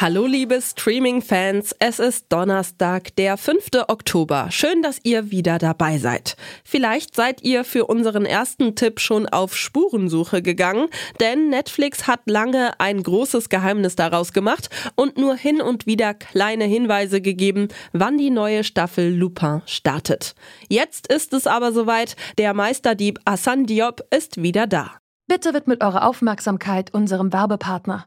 Hallo liebe Streaming-Fans, es ist Donnerstag, der 5. Oktober. Schön, dass ihr wieder dabei seid. Vielleicht seid ihr für unseren ersten Tipp schon auf Spurensuche gegangen, denn Netflix hat lange ein großes Geheimnis daraus gemacht und nur hin und wieder kleine Hinweise gegeben, wann die neue Staffel Lupin startet. Jetzt ist es aber soweit, der Meisterdieb Hassan Diop ist wieder da. Bitte widmet eure Aufmerksamkeit unserem Werbepartner.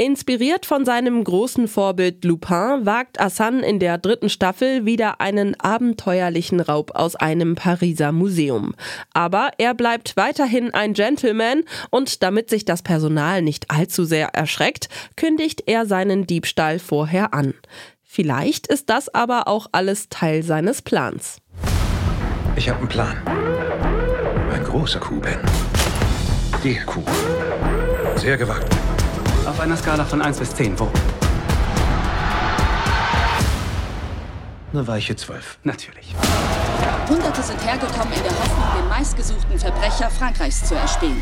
Inspiriert von seinem großen Vorbild Lupin wagt Hassan in der dritten Staffel wieder einen abenteuerlichen Raub aus einem Pariser Museum. Aber er bleibt weiterhin ein Gentleman und damit sich das Personal nicht allzu sehr erschreckt, kündigt er seinen Diebstahl vorher an. Vielleicht ist das aber auch alles Teil seines Plans. Ich habe einen Plan. Ein großer Kuh, Ben. Die Kuh. Sehr gewagt. Auf einer Skala von 1 bis 10, wo? Eine weiche 12. Natürlich. Hunderte sind hergekommen in der Hoffnung, den meistgesuchten Verbrecher Frankreichs zu erspähen.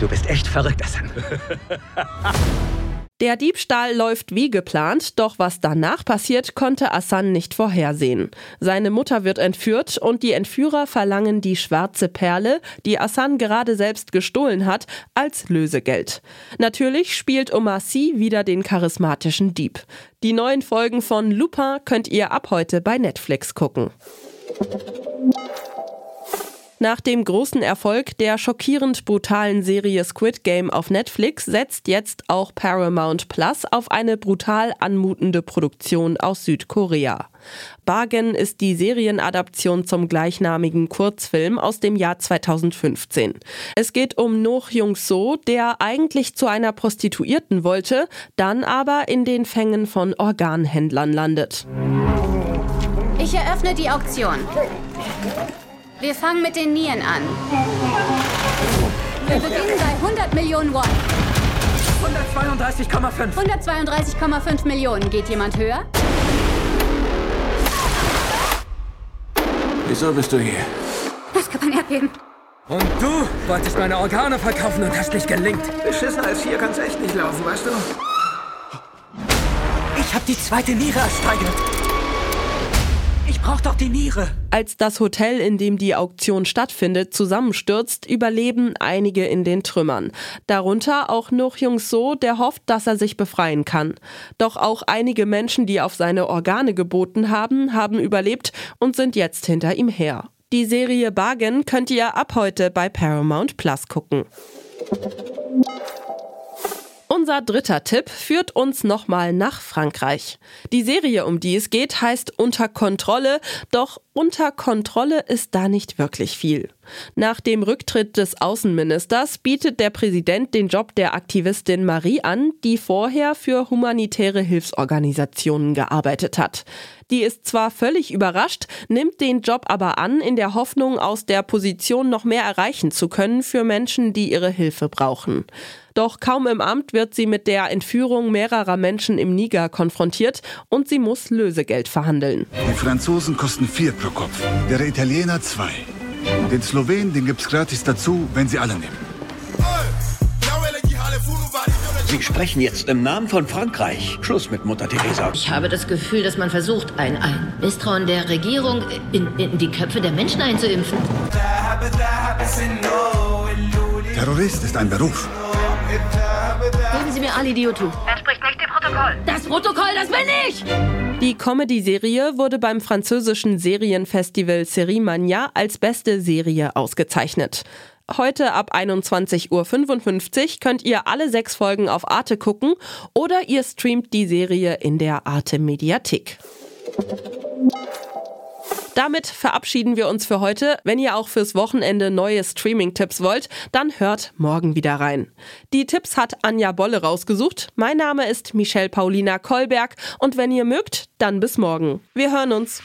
Du bist echt verrückt, Hassan. Der Diebstahl läuft wie geplant, doch was danach passiert, konnte Hassan nicht vorhersehen. Seine Mutter wird entführt und die Entführer verlangen die schwarze Perle, die Hassan gerade selbst gestohlen hat, als Lösegeld. Natürlich spielt Omar Sy wieder den charismatischen Dieb. Die neuen Folgen von Lupin könnt ihr ab heute bei Netflix gucken. Nach dem großen Erfolg der schockierend brutalen Serie Squid Game auf Netflix setzt jetzt auch Paramount Plus auf eine brutal anmutende Produktion aus Südkorea. Bargain ist die Serienadaption zum gleichnamigen Kurzfilm aus dem Jahr 2015. Es geht um Noh Jung-so, der eigentlich zu einer Prostituierten wollte, dann aber in den Fängen von Organhändlern landet. Ich eröffne die Auktion. Wir fangen mit den Nieren an. Wir beginnen bei 100 Millionen Won. 132,5. 132,5 Millionen. Geht jemand höher? Wieso bist du hier? Das kann man Erdbeben. Und du wolltest meine Organe verkaufen und hast nicht gelingt. Beschissen als hier kann's echt nicht laufen, weißt du? Ich habe die zweite Niere ersteigert. Ich brauch doch die Niere. Als das Hotel, in dem die Auktion stattfindet, zusammenstürzt, überleben einige in den Trümmern. Darunter auch Noh Jung So, der hofft, dass er sich befreien kann. Doch auch einige Menschen, die auf seine Organe geboten haben, haben überlebt und sind jetzt hinter ihm her. Die Serie Bargain könnt ihr ab heute bei Paramount Plus gucken. Unser dritter Tipp führt uns nochmal nach Frankreich. Die Serie, um die es geht, heißt Unter Kontrolle, doch unter Kontrolle ist da nicht wirklich viel. Nach dem Rücktritt des Außenministers bietet der Präsident den Job der Aktivistin Marie an, die vorher für humanitäre Hilfsorganisationen gearbeitet hat. Die ist zwar völlig überrascht, nimmt den Job aber an, in der Hoffnung, aus der Position noch mehr erreichen zu können für Menschen, die ihre Hilfe brauchen. Doch kaum im Amt wird sie mit der Entführung mehrerer Menschen im Niger konfrontiert und sie muss Lösegeld verhandeln. Die Franzosen kosten vier pro Kopf, der Italiener zwei. Den Slowenen, den gibt's gratis dazu, wenn sie alle nehmen. Sie sprechen jetzt im Namen von Frankreich. Schluss mit Mutter Teresa. Ich habe das Gefühl, dass man versucht, ein, ein Misstrauen der Regierung in, in die Köpfe der Menschen einzuimpfen. Terrorist ist ein Beruf. Geben Sie mir Ali Diotu. Entspricht nicht dem Protokoll. Das Protokoll, das bin ich! Die Comedy-Serie wurde beim französischen Serienfestival Série Mania als beste Serie ausgezeichnet. Heute ab 21.55 Uhr könnt ihr alle sechs Folgen auf Arte gucken oder ihr streamt die Serie in der Arte Mediathek. Damit verabschieden wir uns für heute. Wenn ihr auch fürs Wochenende neue Streaming-Tipps wollt, dann hört morgen wieder rein. Die Tipps hat Anja Bolle rausgesucht. Mein Name ist Michelle Paulina Kolberg und wenn ihr mögt, dann bis morgen. Wir hören uns.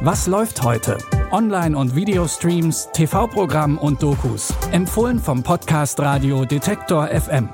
Was läuft heute? Online- und Videostreams, TV-Programm und Dokus. Empfohlen vom Podcast Radio Detektor FM.